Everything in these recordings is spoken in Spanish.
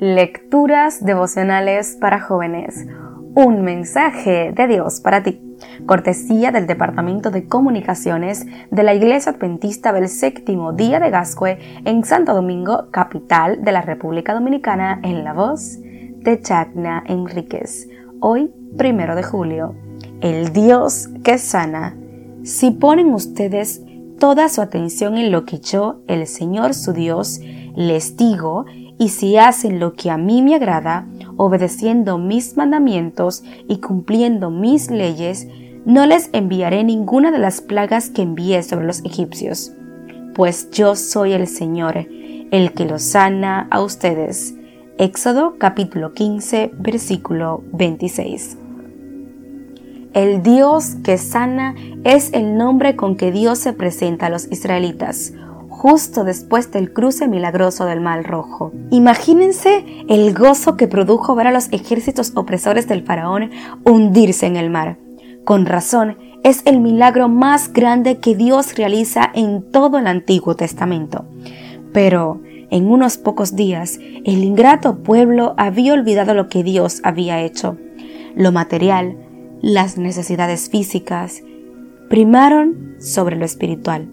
Lecturas devocionales para jóvenes. Un mensaje de Dios para ti. Cortesía del Departamento de Comunicaciones de la Iglesia Adventista del Séptimo Día de Gascue en Santo Domingo, capital de la República Dominicana, en la voz de Chagna Enríquez. Hoy, primero de julio. El Dios que sana. Si ponen ustedes toda su atención en lo que yo, el Señor su Dios, les digo, y si hacen lo que a mí me agrada, obedeciendo mis mandamientos y cumpliendo mis leyes, no les enviaré ninguna de las plagas que envié sobre los egipcios, pues yo soy el Señor, el que los sana a ustedes. Éxodo capítulo 15 versículo 26. El Dios que sana es el nombre con que Dios se presenta a los israelitas, justo después del cruce milagroso del Mar Rojo. Imagínense el gozo que produjo ver a los ejércitos opresores del faraón hundirse en el mar. Con razón, es el milagro más grande que Dios realiza en todo el Antiguo Testamento. Pero, en unos pocos días, el ingrato pueblo había olvidado lo que Dios había hecho. Lo material, las necesidades físicas, primaron sobre lo espiritual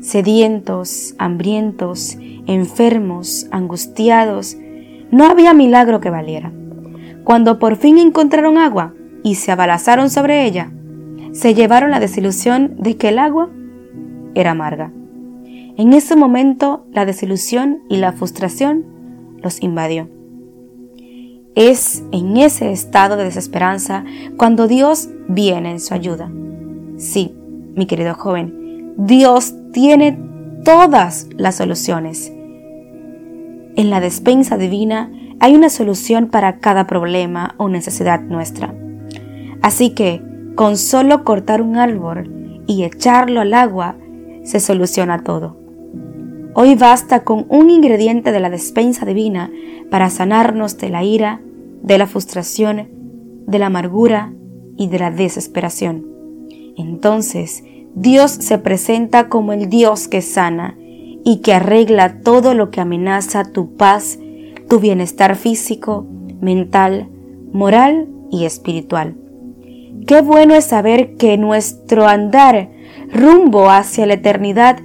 sedientos, hambrientos, enfermos, angustiados. No había milagro que valiera. Cuando por fin encontraron agua y se abalazaron sobre ella, se llevaron la desilusión de que el agua era amarga. En ese momento la desilusión y la frustración los invadió. Es en ese estado de desesperanza cuando Dios viene en su ayuda. Sí, mi querido joven, Dios tiene todas las soluciones. En la despensa divina hay una solución para cada problema o necesidad nuestra. Así que, con solo cortar un árbol y echarlo al agua, se soluciona todo. Hoy basta con un ingrediente de la despensa divina para sanarnos de la ira, de la frustración, de la amargura y de la desesperación. Entonces, Dios se presenta como el Dios que sana y que arregla todo lo que amenaza tu paz, tu bienestar físico, mental, moral y espiritual. Qué bueno es saber que nuestro andar rumbo hacia la eternidad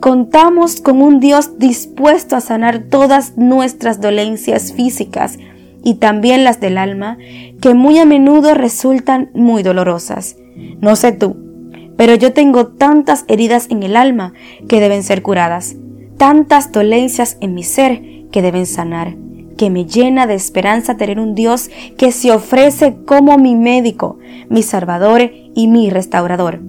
contamos con un Dios dispuesto a sanar todas nuestras dolencias físicas y también las del alma, que muy a menudo resultan muy dolorosas. No sé tú, pero yo tengo tantas heridas en el alma que deben ser curadas, tantas dolencias en mi ser que deben sanar, que me llena de esperanza tener un Dios que se ofrece como mi médico, mi salvador y mi restaurador.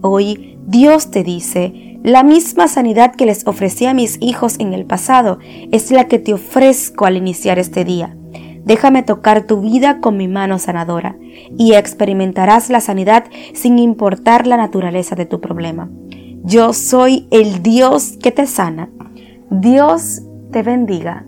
Hoy Dios te dice, la misma sanidad que les ofrecí a mis hijos en el pasado es la que te ofrezco al iniciar este día. Déjame tocar tu vida con mi mano sanadora y experimentarás la sanidad sin importar la naturaleza de tu problema. Yo soy el Dios que te sana. Dios te bendiga.